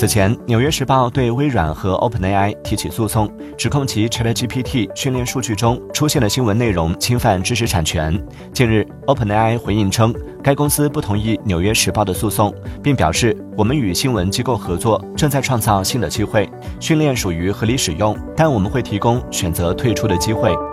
此前纽约时报对微软和 openai 提起诉讼指控其 chatgpt 训练数据中出现的新闻内容侵犯知识产权。近日 openai 回应称该公司不同意纽约时报的诉讼并表示我们与新闻机构合作正在创造新的机会训练属于合理使用但我们会提供选择退出的机会。